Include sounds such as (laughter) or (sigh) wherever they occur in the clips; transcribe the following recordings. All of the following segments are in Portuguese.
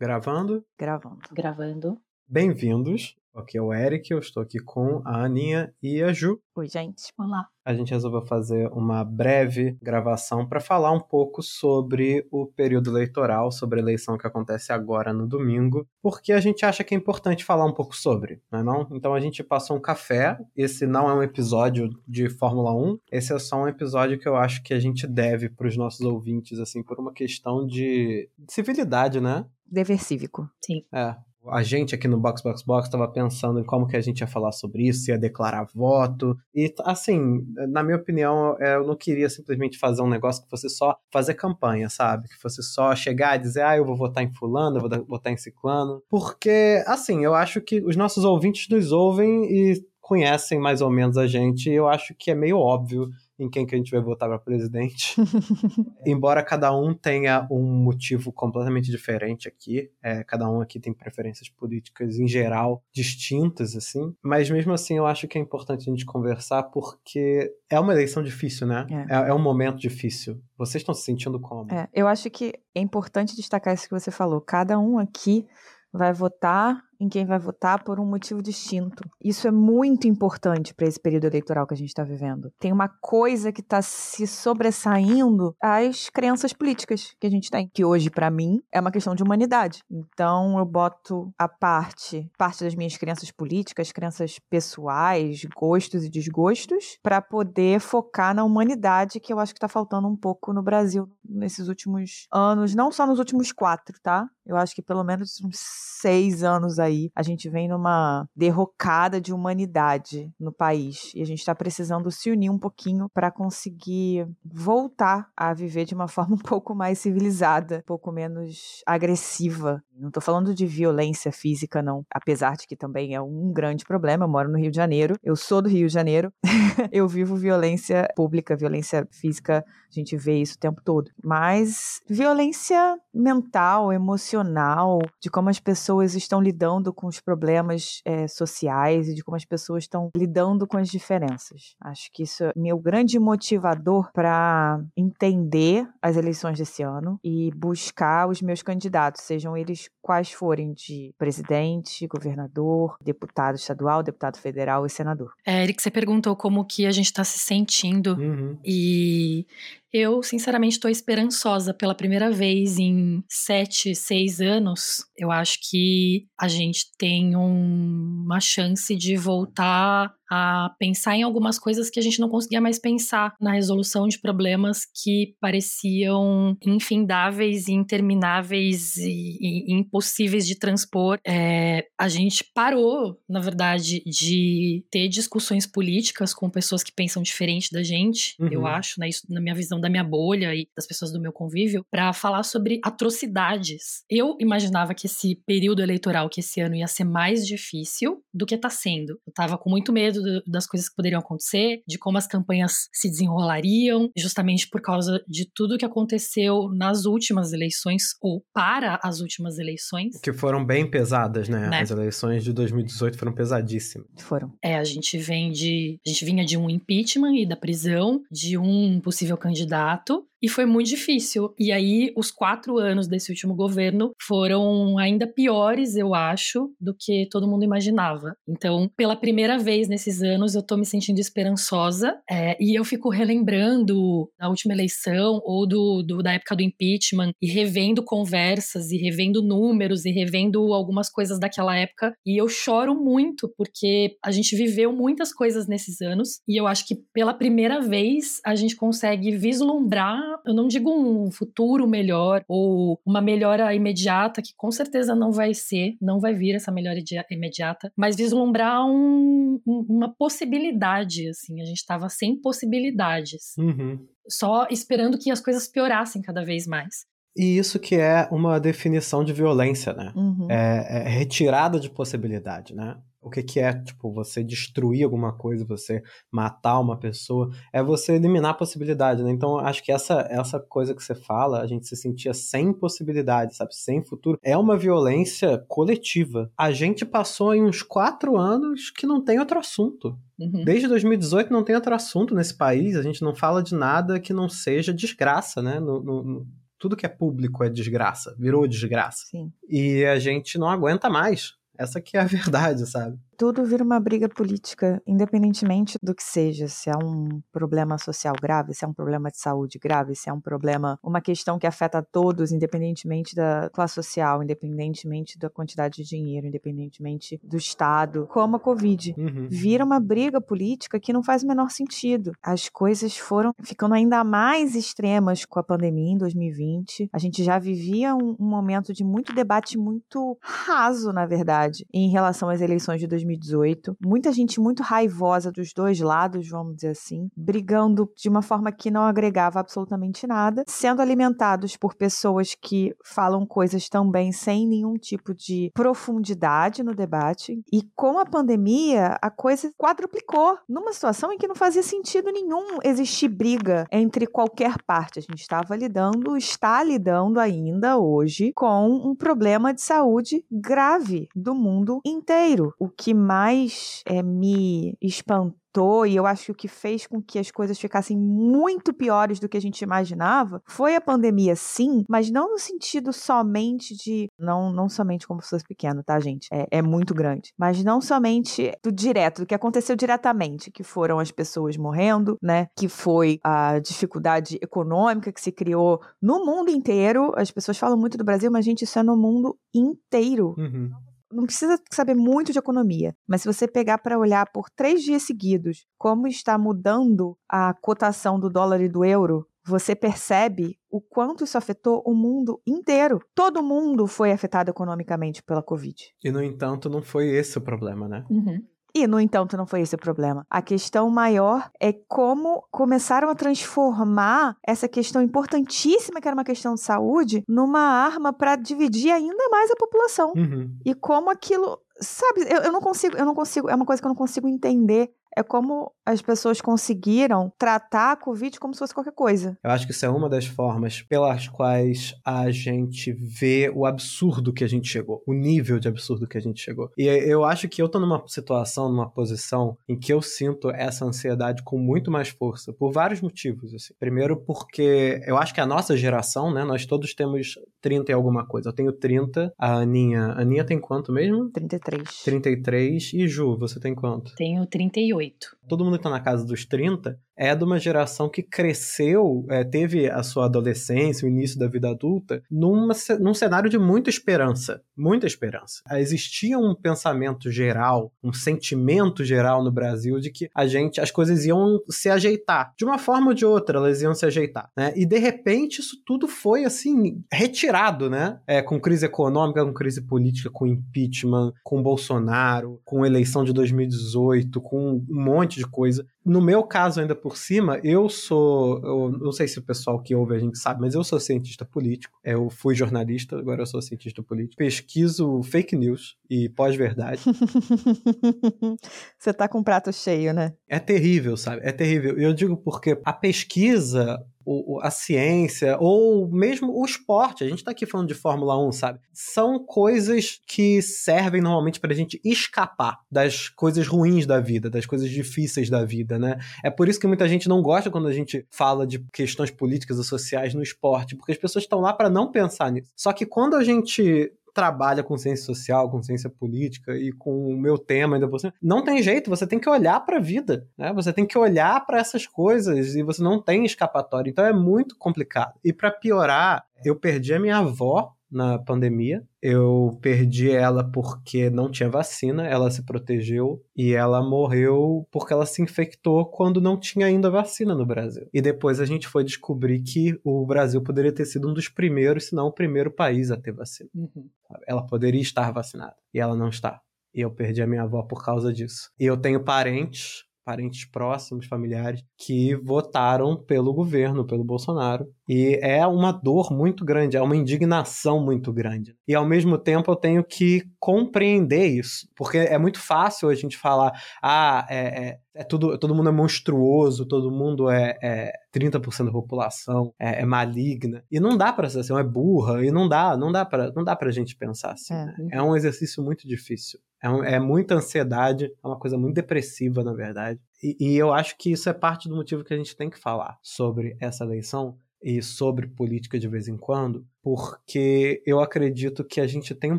Gravando? Gravando. Gravando. Bem-vindos. Aqui é o Eric, eu estou aqui com a Aninha e a Ju. Oi, gente. Olá. A gente resolveu fazer uma breve gravação para falar um pouco sobre o período eleitoral, sobre a eleição que acontece agora no domingo, porque a gente acha que é importante falar um pouco sobre, não é não? Então a gente passou um café, esse não é um episódio de Fórmula 1, esse é só um episódio que eu acho que a gente deve para os nossos ouvintes, assim, por uma questão de civilidade, né? Dever cívico. Sim. É, a gente aqui no Box Box Box estava pensando em como que a gente ia falar sobre isso, ia declarar voto. E, assim, na minha opinião, eu não queria simplesmente fazer um negócio que fosse só fazer campanha, sabe? Que fosse só chegar e dizer, ah, eu vou votar em fulano, eu vou votar em ciclano. Porque, assim, eu acho que os nossos ouvintes nos ouvem e conhecem mais ou menos a gente, e eu acho que é meio óbvio em quem que a gente vai votar para presidente. (laughs) Embora cada um tenha um motivo completamente diferente aqui, é, cada um aqui tem preferências políticas em geral distintas, assim, mas mesmo assim eu acho que é importante a gente conversar porque é uma eleição difícil, né? É, é, é um momento difícil. Vocês estão se sentindo como? É, eu acho que é importante destacar isso que você falou. Cada um aqui vai votar em quem vai votar por um motivo distinto. Isso é muito importante para esse período eleitoral que a gente está vivendo. Tem uma coisa que está se sobressaindo às crenças políticas que a gente tem, que hoje, para mim, é uma questão de humanidade. Então, eu boto a parte, parte das minhas crenças políticas, crenças pessoais, gostos e desgostos, para poder focar na humanidade, que eu acho que está faltando um pouco no Brasil nesses últimos anos, não só nos últimos quatro, tá? Eu acho que pelo menos uns seis anos aí aí, a gente vem numa derrocada de humanidade no país e a gente está precisando se unir um pouquinho para conseguir voltar a viver de uma (laughs) forma um pouco mais civilizada, um pouco menos agressiva. Não estou falando de violência física, não, apesar de que também é um grande problema. Eu moro no Rio de Janeiro, eu sou do Rio de Janeiro, (laughs) eu vivo violência pública, violência física, a gente vê isso o tempo todo. Mas violência mental, emocional, de como as pessoas estão lidando lidando com os problemas é, sociais e de como as pessoas estão lidando com as diferenças. Acho que isso é meu grande motivador para entender as eleições desse ano e buscar os meus candidatos, sejam eles quais forem de presidente, governador, deputado estadual, deputado federal e senador. É, Eric, você perguntou como que a gente está se sentindo Uhum. e eu, sinceramente, estou esperançosa pela primeira vez em sete, seis anos. Eu acho que a gente tem um- uma chance de voltar a pensar em algumas coisas que a gente não conseguia mais pensar na resolução de problemas que pareciam infindáveis, e intermináveis e, e impossíveis de transpor. É, a gente parou, na verdade, de ter discussões políticas com pessoas que pensam diferente da gente, Uhum. eu acho, né, isso na minha visão da minha bolha e das pessoas do meu convívio, para falar sobre atrocidades. Eu imaginava que esse período eleitoral, que esse ano ia ser mais difícil do que tá sendo. Eu tava com muito medo do- das coisas que poderiam acontecer, de como as campanhas se desenrolariam, justamente por causa de tudo que aconteceu nas últimas eleições ou para as últimas eleições. Que foram bem pesadas, né? Né? As eleições de 2018 foram pesadíssimas. Foram. É, a gente vem de. A gente vinha de um impeachment e da prisão de um possível candidato. E foi muito difícil. E aí, os quatro anos desse último governo foram ainda piores, eu acho, do que todo mundo imaginava. Então, pela primeira vez nesses anos, eu tô me sentindo esperançosa. é, e eu fico relembrando da última eleição ou do, do- da época do impeachment e revendo conversas e revendo números e revendo algumas coisas daquela época. E eu choro muito porque a gente viveu muitas coisas nesses anos e eu acho que pela primeira vez a gente consegue vislumbrar, eu não digo um futuro melhor ou uma melhora imediata, que com certeza não vai ser, não vai vir essa melhora imediata, mas vislumbrar um- um- uma possibilidade, assim. A gente tava sem possibilidades, Uhum. só esperando que as coisas piorassem cada vez mais. E isso que é uma definição de violência, né? Uhum. é, é retirada de possibilidade, né? O que, que é, tipo, você destruir alguma coisa, você matar uma pessoa, é você eliminar a possibilidade, né? Então, acho que essa, essa coisa que você fala, a gente se sentia sem possibilidade, sabe? Sem futuro, é uma violência coletiva. A gente passou em uns quatro anos que não tem outro assunto. Uhum. Desde 2018 não tem outro assunto nesse país, a gente não fala de nada que não seja desgraça, né? No, no- no- Tudo que é público é desgraça, virou desgraça. Sim. E a gente não aguenta mais. Essa que é a (laughs) verdade, sabe? Tudo vira uma briga política, independentemente do que seja, se é um problema social grave, se é um problema de saúde grave, se é um problema, uma questão que afeta a todos, independentemente da classe social, independentemente da quantidade de dinheiro, independentemente do estado, como a Covid. Uhum. Vira uma briga política que não faz o menor sentido. As coisas foram ficando ainda mais extremas com a pandemia em 2020. A gente já vivia um, um momento de muito debate muito raso, na verdade, em relação às eleições de 2020 2018. Muita gente muito raivosa dos dois lados, vamos dizer assim, brigando de uma forma que não agregava absolutamente nada, sendo alimentados por pessoas que falam coisas também sem nenhum tipo de profundidade no debate. E com a pandemia, a coisa quadruplicou numa situação em que não fazia sentido nenhum existir briga entre qualquer parte. A gente estava lidando, está lidando ainda hoje com um problema de saúde grave do mundo inteiro, o que mais é, me espantou e eu acho que o que fez com que as coisas ficassem muito piores do que a gente imaginava foi a pandemia, sim, mas não no sentido somente de. Não, não somente como pessoas pequenas, tá, gente? É, é muito grande. Mas não somente do direto, do que aconteceu diretamente, que foram as pessoas morrendo, né? Que foi a dificuldade econômica que se criou no mundo inteiro. As pessoas falam muito do Brasil, mas, gente, isso é no mundo inteiro. Uhum não precisa saber muito de economia, mas se você pegar para olhar por três dias seguidos como está mudando a cotação do dólar e do euro, você percebe o quanto isso afetou o mundo inteiro. Todo mundo foi afetado economicamente pela Covid. E, no entanto, não foi esse o problema, né? Uhum. E, no entanto, não foi esse o problema. A questão maior é como começaram a transformar essa questão importantíssima, que era uma questão de saúde, numa arma para dividir ainda mais a população. Uhum. E como aquilo. Sabe, eu, eu não consigo, eu não consigo, é uma coisa que eu não consigo entender é como as pessoas conseguiram tratar a Covid como se fosse qualquer coisa. Eu acho que isso é uma das formas pelas quais a gente vê o absurdo que a gente chegou, o nível de absurdo que a gente chegou. E eu acho que eu tô numa situação, numa posição em que eu sinto essa ansiedade com muito mais força, por vários motivos. Assim. Primeiro, porque eu acho que a nossa geração, né, nós todos temos 30 e alguma coisa. Eu tenho 30, a Aninha. A Aninha tem quanto mesmo? 33. 33. E Ju, você tem quanto? Tenho 38. Todo mundo tá na casa dos 30 é de uma geração que cresceu, é, teve a sua adolescência, o início da vida adulta, numa, num cenário de muita esperança. Muita esperança. Existia um pensamento geral, um sentimento geral no Brasil de que a gente, as coisas iam se ajeitar. De uma forma ou de outra, elas iam se ajeitar. Né? E de repente isso tudo foi assim, retirado, né? É, com crise econômica, com crise política, com impeachment, com Bolsonaro, com eleição de 2018, com um monte de coisa. No meu caso, ainda por cima, eu sou. Eu não sei se o pessoal que ouve a gente sabe, mas eu sou cientista político. Eu fui jornalista, agora eu sou cientista político. Pesquiso fake news e pós-verdade. (laughs) Você tá com um prato cheio, né? É terrível, sabe? É terrível. E eu digo porque a pesquisa o, a ciência, ou mesmo o esporte, a gente tá aqui falando de Fórmula 1, sabe? São coisas que servem normalmente pra gente escapar das coisas ruins da vida, das coisas difíceis da vida, né? É por isso que muita gente não gosta quando a gente fala de questões políticas ou sociais no esporte, porque as pessoas estão lá para não pensar nisso. Só que quando a gente trabalha com ciência social, com ciência política e com o meu tema ainda por cima, não tem jeito, você tem que olhar para a vida, né? Você tem que olhar para essas coisas e você não tem escapatória. Então é muito complicado. E para piorar, eu perdi a minha avó na pandemia. Eu perdi ela porque não tinha vacina, ela se protegeu e ela morreu porque ela se infectou quando não tinha ainda vacina no Brasil. E depois a gente foi descobrir que o Brasil poderia ter sido um dos primeiros, se não o primeiro país a ter vacina. Uhum. Ela poderia estar vacinada e ela não está. E eu perdi a minha avó por causa disso. E eu tenho parentes parentes próximos, familiares, que votaram pelo governo, pelo Bolsonaro. E é uma dor muito grande, é uma indignação muito grande. E ao mesmo tempo eu tenho que compreender isso, porque é muito fácil a gente falar, ah, é, é, é tudo, todo mundo é monstruoso, todo mundo é, é 30% da população é, é, maligna. E não dá para ser assim, é burra, e não dá, não dá para, não dá pra gente pensar assim. É. Né? é um exercício muito difícil. É, um, é, muita ansiedade, é uma coisa muito depressiva, na verdade. E, e, eu acho que isso é parte do motivo que a gente tem que falar sobre essa eleição, e sobre política de vez em quando, porque eu acredito que a gente tem um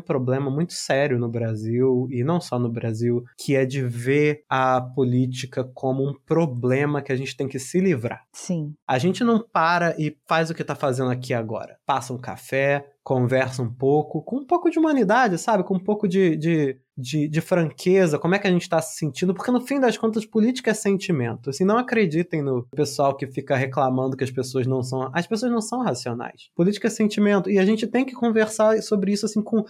problema muito sério no Brasil, e não só no Brasil, que é de ver a política como um problema que a gente tem que se livrar. Sim. A gente não para e faz o que está fazendo aqui agora. Passa um café, conversa um pouco, com um pouco de humanidade, sabe? Com um pouco de, de, de, de franqueza, como é que a gente está se sentindo, porque no fim das contas, política é sentimento. Assim, não acreditem no pessoal que fica reclamando que as pessoas não são. As pessoas não são racionais. Política é sentimento. E a gente tem que conversar sobre isso assim com.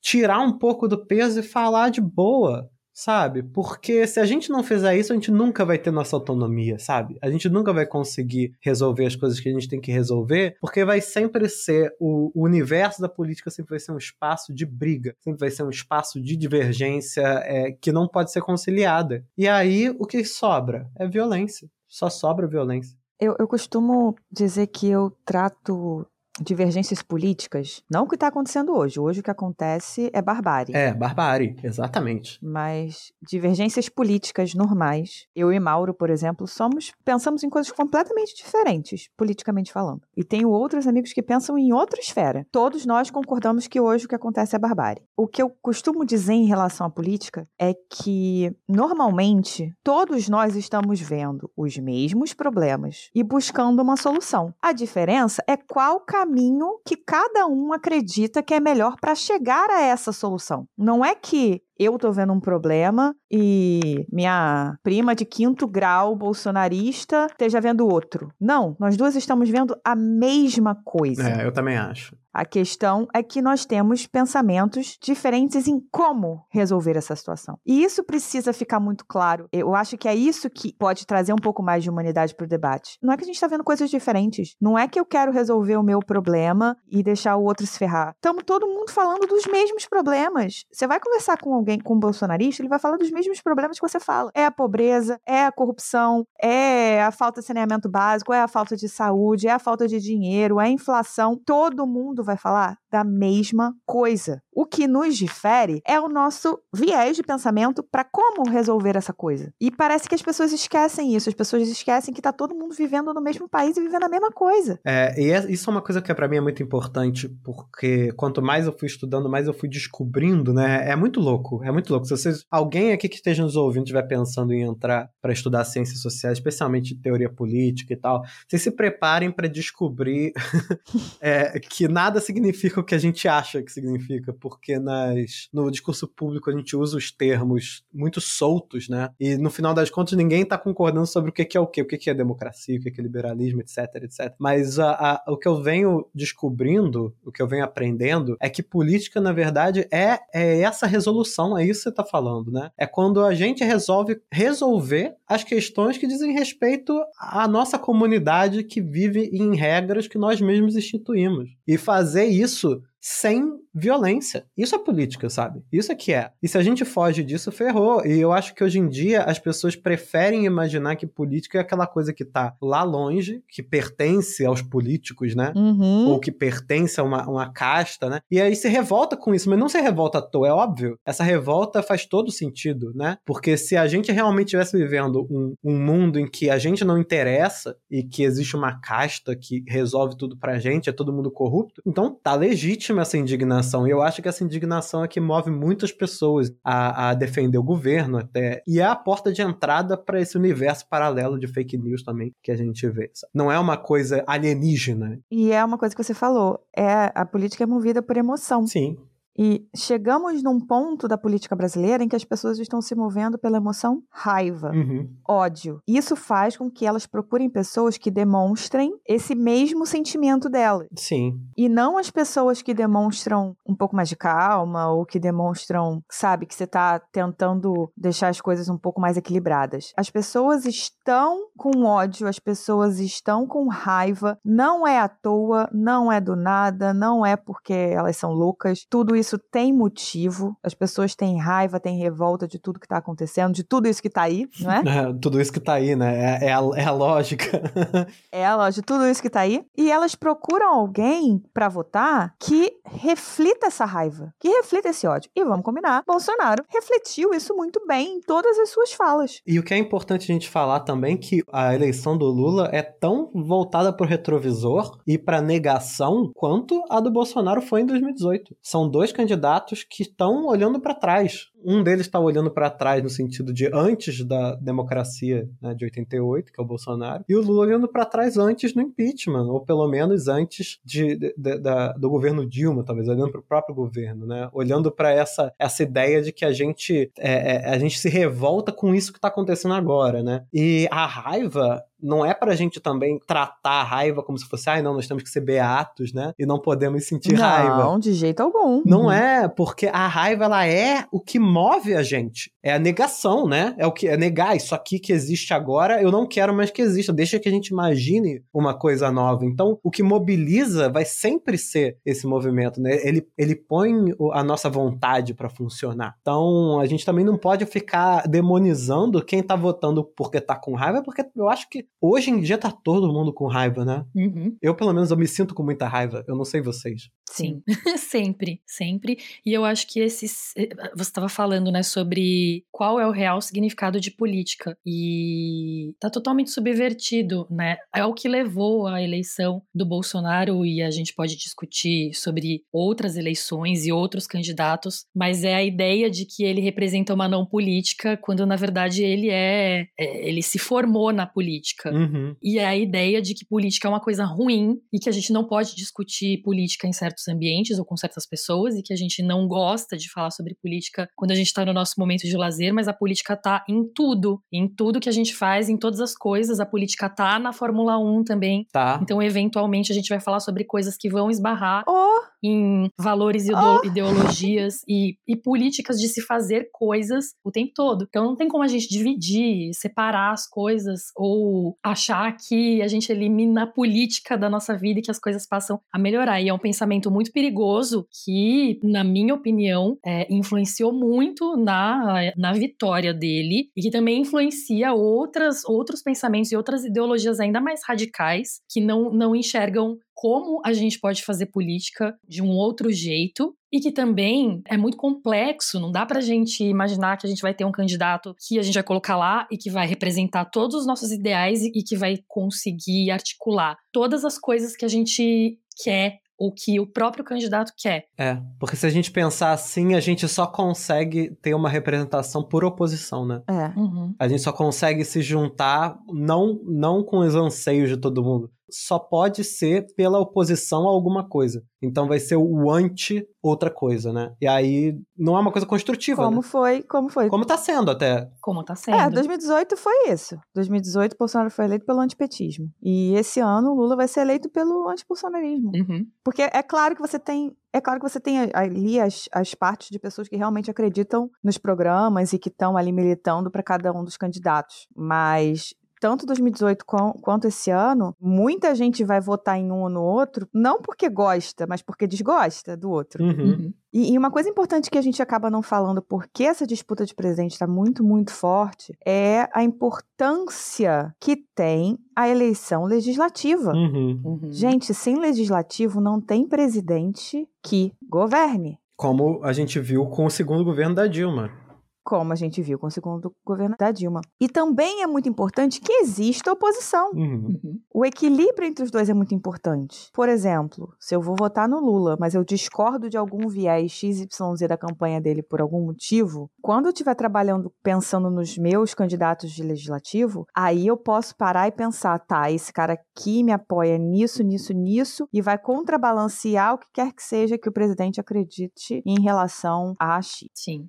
Tirar um pouco do peso e falar de boa sabe? Porque se a gente não fizer isso, a gente nunca vai ter nossa autonomia, sabe? A gente nunca vai conseguir resolver as coisas que a gente tem que resolver, porque vai sempre ser o, o universo da política sempre vai ser um espaço de briga, sempre vai ser um espaço de divergência é, que não pode ser conciliada. E aí o que sobra é violência. Só sobra violência. Eu, eu costumo dizer que eu trato divergências políticas, não o que está acontecendo hoje. Hoje o que acontece é barbárie. É, barbárie, exatamente. Mas divergências políticas normais. Eu e Mauro, por exemplo, somos pensamos em coisas completamente diferentes, politicamente falando. E tenho outros amigos que pensam em outra esfera. Todos nós concordamos que hoje o que acontece é barbárie. O que eu costumo dizer em relação à política é que normalmente todos nós estamos vendo os mesmos problemas e buscando uma solução. A diferença é qual caminho caminho que cada um acredita que é melhor para chegar a essa solução. Não é que eu tô vendo um problema e minha prima de quinto grau bolsonarista esteja vendo outro. Não, nós duas estamos vendo a mesma coisa. É, eu também acho. A questão é que nós temos pensamentos diferentes em como resolver essa situação. E isso precisa ficar muito claro. Eu acho que é isso que pode trazer um pouco mais de humanidade para o debate. Não é que a gente está vendo coisas diferentes. Não é que eu quero resolver o meu problema e deixar o outro se ferrar. Estamos todo mundo falando dos mesmos problemas. Você vai conversar com alguém, com um bolsonarista, ele vai falar dos mesmos problemas que você fala. É a pobreza, é a corrupção, é a falta de saneamento básico, é a falta de saúde, é a falta de dinheiro, é a inflação. Todo mundo vai falar da mesma coisa. O que nos difere é o nosso viés de pensamento para como resolver essa coisa. E parece que as pessoas esquecem isso. As pessoas esquecem que está todo mundo vivendo no mesmo país e vivendo a mesma coisa. É, e é, isso é uma coisa que para mim é muito importante, porque quanto mais eu fui estudando, mais eu fui descobrindo, né? É muito louco, é muito louco. Se vocês, alguém aqui que esteja nos ouvindo estiver pensando em entrar para estudar ciências sociais, especialmente teoria política e tal, vocês se preparem para descobrir (laughs) é, que nada significa o que a gente acha que significa porque nas, no discurso público a gente usa os termos muito soltos, né? E no final das contas ninguém está concordando sobre o que é o que, o que é democracia, o que é liberalismo, etc, etc. Mas a, a, o que eu venho descobrindo, o que eu venho aprendendo, é que política, na verdade, é, é essa resolução, é isso que você está falando, né? É quando a gente resolve resolver as questões que dizem respeito à nossa comunidade que vive em regras que nós mesmos instituímos. E fazer isso sem violência. Isso é política, sabe? Isso é que é. E se a gente foge disso, ferrou. E eu acho que hoje em dia as pessoas preferem imaginar que política é aquela coisa que tá lá longe, que pertence aos políticos, né? Uhum. Ou que pertence a uma, uma casta, né? E aí se revolta com isso, mas não se revolta à toa, é óbvio. Essa revolta faz todo sentido, né? Porque se a gente realmente estivesse vivendo um, um mundo em que a gente não interessa e que existe uma casta que resolve tudo pra gente, é todo mundo corrupto, então tá legítimo essa indignação. E eu acho que essa indignação é que move muitas pessoas a, a defender o governo até. E é a porta de entrada para esse universo paralelo de fake news também que a gente vê. Sabe? Não é uma coisa alienígena. E é uma coisa que você falou. É a política é movida por emoção. Sim. E chegamos num ponto da política brasileira em que as pessoas estão se movendo pela emoção raiva, uhum. ódio. Isso faz com que elas procurem pessoas que demonstrem esse mesmo sentimento delas. Sim. E não as pessoas que demonstram um pouco mais de calma ou que demonstram, sabe, que você está tentando deixar as coisas um pouco mais equilibradas. As pessoas estão com ódio, as pessoas estão com raiva. Não é à toa, não é do nada, não é porque elas são loucas. Tudo isso tem motivo, as pessoas têm raiva, têm revolta de tudo que está acontecendo, de tudo isso que está aí, não é? (laughs) é? Tudo isso que está aí, né? É, é, a, é a lógica. (laughs) é a lógica, tudo isso que está aí. E elas procuram alguém para votar que reflita essa raiva, que reflita esse ódio. E vamos combinar, Bolsonaro refletiu isso muito bem em todas as suas falas. E o que é importante a gente falar também que a eleição do Lula é tão voltada para o retrovisor e para negação quanto a do Bolsonaro foi em 2018. São candidatos que estão olhando para trás um deles está olhando para trás no sentido de antes da democracia né, de 88, que é o Bolsonaro, e o Lula olhando para trás antes do impeachment, ou pelo menos antes de, de, de da, do governo Dilma, talvez olhando para o próprio governo, né, olhando para essa, essa ideia de que a gente é, é, a gente se revolta com isso que está acontecendo agora, né? E a raiva não é pra gente também tratar a raiva como se fosse, ai, ah, não, nós temos que ser beatos, né? E não podemos sentir não, raiva. Não, de jeito algum. Não uhum. é, porque a raiva, ela é o que move a gente. É a negação, né? É o que é negar isso aqui que existe agora, eu não quero mais que exista. Deixa que a gente imagine uma coisa nova. Então, o que mobiliza vai sempre ser esse movimento, né? Ele, ele põe a nossa vontade para funcionar. Então, a gente também não pode ficar demonizando quem tá votando porque tá com raiva, porque eu acho que hoje em dia tá todo mundo com raiva, né? Uhum. Eu, pelo menos, eu me sinto com muita raiva. Eu não sei vocês. Sim, (laughs) sempre, sempre. E eu acho que esses. Eh, você estava falando, né, sobre qual é o real significado de política. E tá totalmente subvertido, né? É o que levou à eleição do Bolsonaro, e a gente pode discutir sobre outras eleições e outros candidatos, mas é a ideia de que ele representa uma não política, quando na verdade ele é. é ele se formou na política. Uhum. E é a ideia de que política é uma coisa ruim e que a gente não pode discutir política em certos certos ambientes ou com certas pessoas e que a gente não gosta de falar sobre política quando a gente está no nosso momento de lazer, mas a política tá em tudo, em tudo que a gente faz, em todas as coisas. A política tá na Fórmula 1 também. Tá. Então, eventualmente, a gente vai falar sobre coisas que vão esbarrar oh. em valores e oh. ideologias e, e políticas de se fazer coisas o tempo todo. Então, não tem como a gente dividir, separar as coisas ou achar que a gente elimina a política da nossa vida e que as coisas passam a melhorar. E é um pensamento muito perigoso que, na minha opinião, é, influenciou muito na, na vitória dele e que também influencia outras, outros pensamentos e outras ideologias ainda mais radicais que não, não enxergam como a gente pode fazer política de um outro jeito e que também é muito complexo, não dá pra gente imaginar que a gente vai ter um candidato que a gente vai colocar lá e que vai representar todos os nossos ideais e que vai conseguir articular todas as coisas que a gente quer o que o próprio candidato quer. É, porque se a gente pensar assim, a gente só consegue ter uma representação por oposição, né? É. Uhum. A gente só consegue se juntar não, não com os anseios de todo mundo, só pode ser pela oposição a alguma coisa. Então vai ser o anti outra coisa, né? E aí não é uma coisa construtiva. Como né? foi? Como foi? Como tá sendo até. Como tá sendo. É, 2018 foi isso. 2018 Bolsonaro foi eleito pelo antipetismo. E esse ano Lula vai ser eleito pelo antibolsonarismo. Uhum. Porque é claro que você tem é claro que você tem ali as, as partes de pessoas que realmente acreditam nos programas e que estão ali militando para cada um dos candidatos. Mas tanto 2018 quanto esse ano, muita gente vai votar em um ou no outro, não porque gosta, mas porque desgosta do outro. Uhum. Uhum. E, e, uma coisa importante que a gente acaba não falando, porque essa disputa de presidente está muito, muito forte, é a importância que tem a eleição legislativa. Uhum. Uhum. Gente, sem legislativo não tem presidente que governe. Como a gente viu com o segundo governo da Dilma como a gente viu com o segundo governo da Dilma. E também é muito importante que exista oposição. Uhum. Uhum. O equilíbrio entre os dois é muito importante. Por exemplo, se eu vou votar no Lula, mas eu discordo de algum viés XYZ da campanha dele por algum motivo, quando eu estiver trabalhando pensando nos meus candidatos de legislativo, aí eu posso parar e pensar, tá, esse cara aqui me apoia nisso, nisso, nisso, e vai contrabalancear o que quer que seja que o presidente acredite em relação a X. Sim.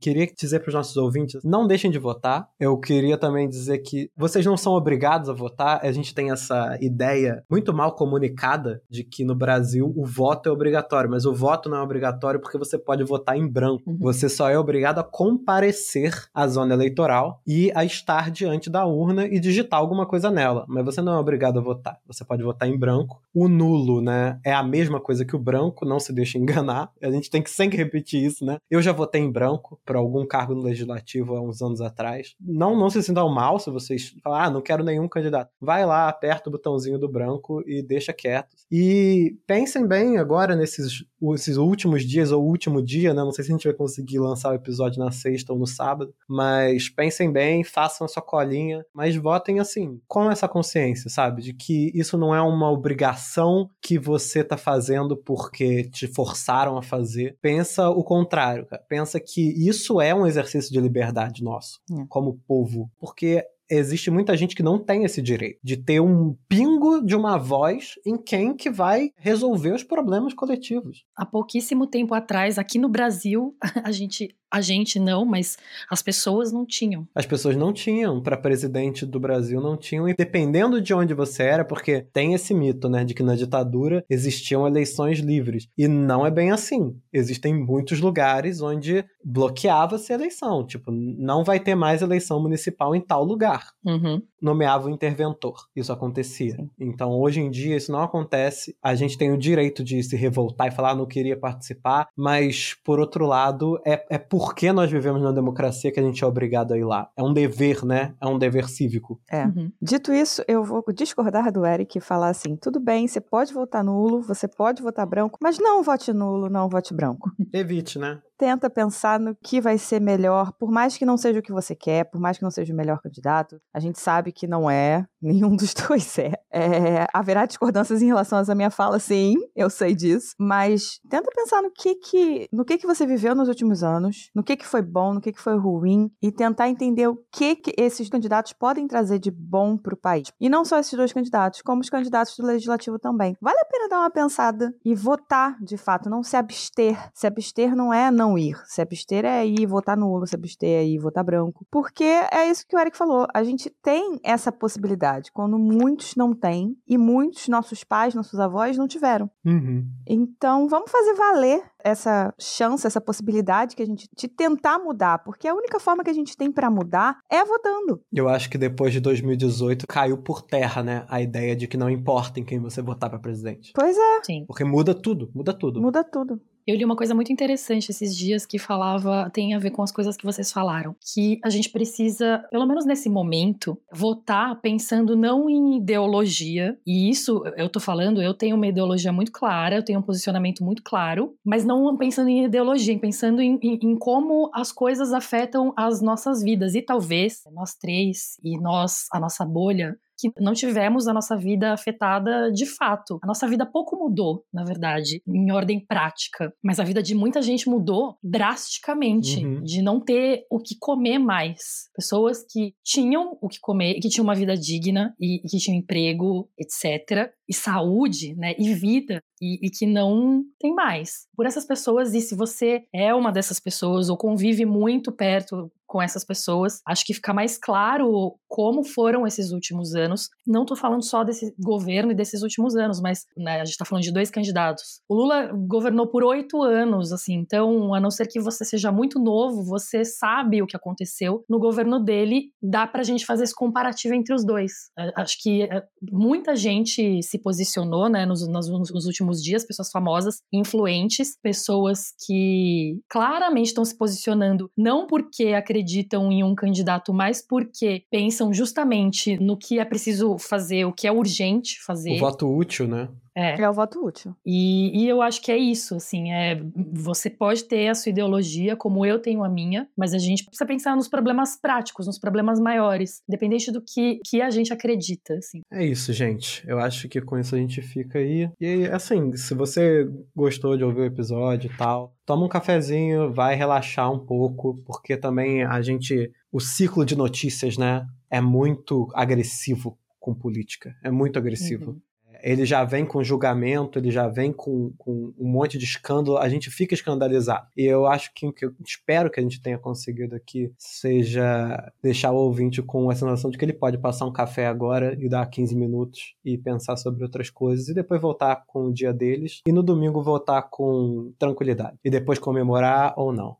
Queria dizer para os nossos ouvintes, não deixem de votar. Eu queria também dizer que vocês não são obrigados a votar. A gente tem essa ideia muito mal comunicada de que no Brasil o voto é obrigatório, mas o voto não é obrigatório porque você pode votar em branco. Uhum. Você só é obrigado a comparecer à zona eleitoral e a estar diante da urna e digitar alguma coisa nela, mas você não é obrigado a votar. Você pode votar em branco. O nulo, né, é a mesma coisa que o branco, não se deixe enganar. A gente tem que sempre repetir isso, né? Eu já votei em branco para algum cargo no legislativo há uns anos atrás. Não, não se sintam mal se vocês falar, ah, não quero nenhum candidato. Vai lá, aperta o botãozinho do branco e deixa quieto. E pensem bem agora nesses esses últimos dias ou último dia, né? Não sei se a gente vai conseguir lançar o episódio na sexta ou no sábado, mas pensem bem, façam a sua colinha, mas votem assim, com essa consciência, sabe? De que isso não é uma obrigação que você tá fazendo porque te forçaram a fazer. Pensa o contrário, cara. Pensa que isso é um exercício de liberdade nosso, é. como povo. Porque existe muita gente que não tem esse direito de ter um pingo de uma voz em quem que vai resolver os problemas coletivos. Há pouquíssimo tempo atrás, aqui no Brasil, (laughs) a gente a gente não, mas as pessoas não tinham. As pessoas não tinham, para presidente do Brasil não tinham, e dependendo de onde você era, porque tem esse mito, né, de que na ditadura existiam eleições livres. E não é bem assim. Existem muitos lugares onde bloqueava-se a eleição. Tipo, não vai ter mais eleição municipal em tal lugar. Uhum. Nomeava o interventor. Isso acontecia. Sim. Então, hoje em dia, isso não acontece. A gente tem o direito de se revoltar e falar, ah, não queria participar, mas, por outro lado, é, é porque nós vivemos na democracia que a gente é obrigado a ir lá. É um dever, né? É um dever cívico. É. Uhum. Dito isso, eu vou discordar do Eric e falar assim: tudo bem, você pode votar nulo, você pode votar branco, mas não vote nulo, não vote branco. Evite, né? Tenta pensar no que vai ser melhor, por mais que não seja o que você quer, por mais que não seja o melhor candidato. A gente sabe que não é, nenhum dos (laughs) dois é. é haverá discordâncias em relação à minha fala, sim, eu sei disso, mas tenta pensar no que que, no que que você viveu nos últimos anos, no que que foi bom, no que que foi ruim e tentar entender o que que esses candidatos podem trazer de bom para o país. E não só esses dois candidatos, como os candidatos do legislativo também. Vale a pena dar uma pensada e votar, de fato, não se abster. Se abster não é não ir. Se abster é ir votar nulo, se abster é ir votar branco. Porque é isso que o Eric falou. A gente tem essa possibilidade, quando muitos não têm e muitos nossos pais, nossos avós não tiveram. Uhum. Então vamos fazer valer essa chance, essa possibilidade que a gente de tentar mudar, porque a única forma que a gente tem para mudar é votando. Eu acho que depois de 2018 caiu por terra, né, a ideia de que não importa em quem você votar para presidente. Pois é. Sim. Porque muda tudo, muda tudo. Muda tudo. Eu li uma coisa muito interessante esses dias que falava, tem a ver com as coisas que vocês falaram, que a gente precisa, pelo menos nesse momento, votar pensando não em ideologia, e isso eu tô falando, eu tenho uma ideologia muito clara, eu tenho um posicionamento muito claro, mas não pensando em ideologia, pensando em, em, em como as coisas afetam as nossas vidas, e talvez nós três e nós, a nossa bolha, que não tivemos a nossa vida afetada de fato. A nossa vida pouco mudou, na verdade, em ordem prática, mas a vida de muita gente mudou drasticamente, uhum. de não ter o que comer mais. Pessoas que tinham o que comer, que tinham uma vida digna e, e que tinham emprego, etc, e saúde, né, e vida, e, e, que não tem mais. Por essas pessoas, e se você é uma dessas pessoas ou convive muito perto com essas pessoas, acho que fica mais claro como foram esses últimos anos. Não estou falando só desse governo e desses últimos anos, mas né, a gente está falando de dois candidatos. O Lula governou por oito anos, assim, então, a não ser que você seja muito novo, você sabe o que aconteceu no governo dele, dá para a gente fazer esse comparativo entre os dois. Acho que é, muita gente se posicionou, né, nos, nos, nos últimos últimos dias, pessoas famosas, influentes, pessoas que claramente estão se posicionando não porque acreditam em um candidato, mas porque pensam justamente no que é preciso fazer, o que é urgente fazer. O voto útil, né? É. é o voto útil. E, e eu acho que é isso, assim, é, você pode ter a sua ideologia, como eu tenho a minha, mas a gente precisa pensar nos problemas práticos, nos problemas maiores, independente do que, que a gente acredita, assim. É isso, gente. Eu acho que com isso a gente fica aí. E assim, se você gostou de ouvir o episódio e tal, toma um cafezinho, vai relaxar um pouco, porque também a gente, o ciclo de notícias, né, é muito agressivo com política. É muito agressivo. Uhum ele já vem com julgamento, ele já vem com, com um monte de escândalo, a gente fica escandalizado. E eu acho que o que eu espero que a gente tenha conseguido aqui seja deixar o ouvinte com a sensação de que ele pode passar um café agora e dar 15 minutos e pensar sobre outras coisas e depois voltar com o dia deles e no domingo voltar com tranquilidade e depois comemorar ou não.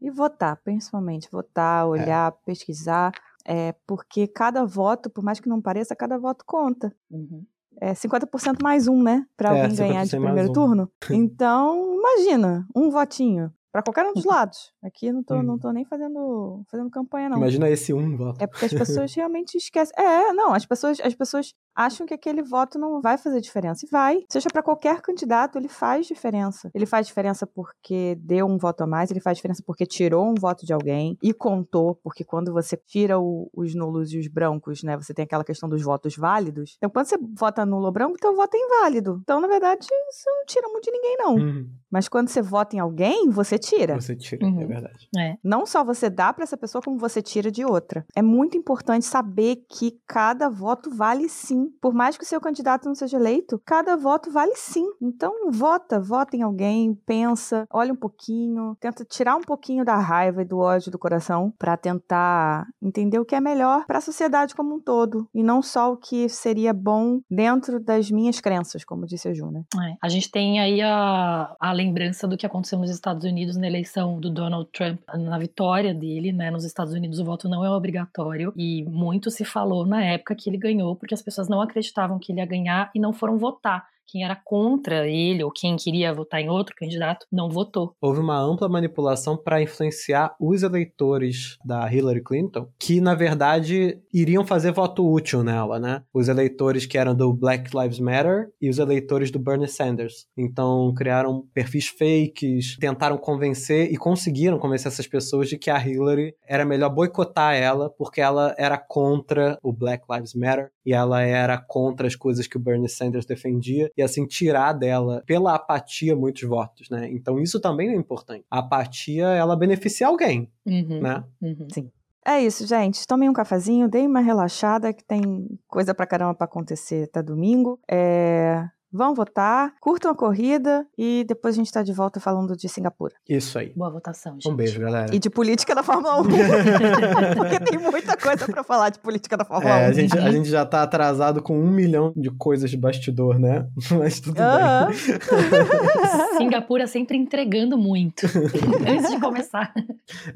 E votar, principalmente. Votar, olhar, é. pesquisar. É, porque cada voto, por mais que não pareça, cada voto conta. Uhum. É 50% mais um, né? Pra é, alguém ganhar de primeiro um. turno. (laughs) Então, imagina, um votinho para qualquer um dos lados. Aqui não tô, hum. não tô nem fazendo, fazendo campanha, não. Imagina esse um voto. É porque as (laughs) pessoas realmente esquecem. É, não, as pessoas, as pessoas acham que aquele voto não vai fazer diferença. E vai. Seja para qualquer candidato, ele faz diferença. Ele faz diferença porque deu um voto a mais, ele faz diferença porque tirou um voto de alguém e contou, porque quando você tira o, os nulos e os brancos, né, você tem aquela questão dos votos válidos. Então, quando você vota nulo ou branco, teu voto é inválido. Então, na verdade, você não tira muito de ninguém, não. Uhum. Mas quando você vota em alguém, você tira. Você tira, é uhum. é verdade. É. Não só você dá para essa pessoa, como você tira de outra. É muito importante saber que cada voto vale sim. Por mais que o seu candidato não seja eleito, cada voto vale sim. Então, vota, vota em alguém, pensa, olha um pouquinho, tenta tirar um pouquinho da raiva e do ódio do coração para tentar entender o que é melhor para a sociedade como um todo e não só o que seria bom dentro das minhas crenças, como disse a Ju, né? É. A gente tem aí a, a lembrança do que aconteceu nos Estados Unidos na eleição do Donald Trump, na vitória dele, né? Nos Estados Unidos o voto não é obrigatório e muito se falou na época que ele ganhou porque as pessoas não acreditavam que ele ia ganhar e não foram votar quem era contra ele ou quem queria votar em outro candidato não votou. Houve uma ampla manipulação para influenciar os eleitores da Hillary Clinton, que na verdade iriam fazer voto útil nela, né? Os eleitores que eram do Black Lives Matter e os eleitores do Bernie Sanders. Então criaram perfis fakes, tentaram convencer e conseguiram convencer essas pessoas de que a Hillary era melhor boicotar ela porque ela era contra o Black Lives Matter e ela era contra as coisas que o Bernie Sanders defendia e assim tirar dela pela apatia muitos votos, né? Então isso também é importante. A apatia ela beneficia alguém, uhum, né? Uhum. Sim. É isso, gente. Tomem um cafezinho, deem uma relaxada, que tem coisa pra caramba pra acontecer até domingo. É... Vão votar, curtam a corrida e depois a gente está de volta falando de Singapura. Isso aí. Boa votação, gente. Um beijo, galera. E de política da Fórmula 1. (laughs) Porque tem muita coisa para falar de política da Fórmula é, 1. A gente, a gente já tá atrasado com um milhão de coisas de bastidor, né? (laughs) Mas tudo bem. (laughs) Singapura sempre entregando muito. Antes de começar.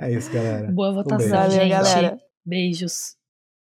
É isso, galera. Boa votação, um gente. Valeu, galera. Beijos.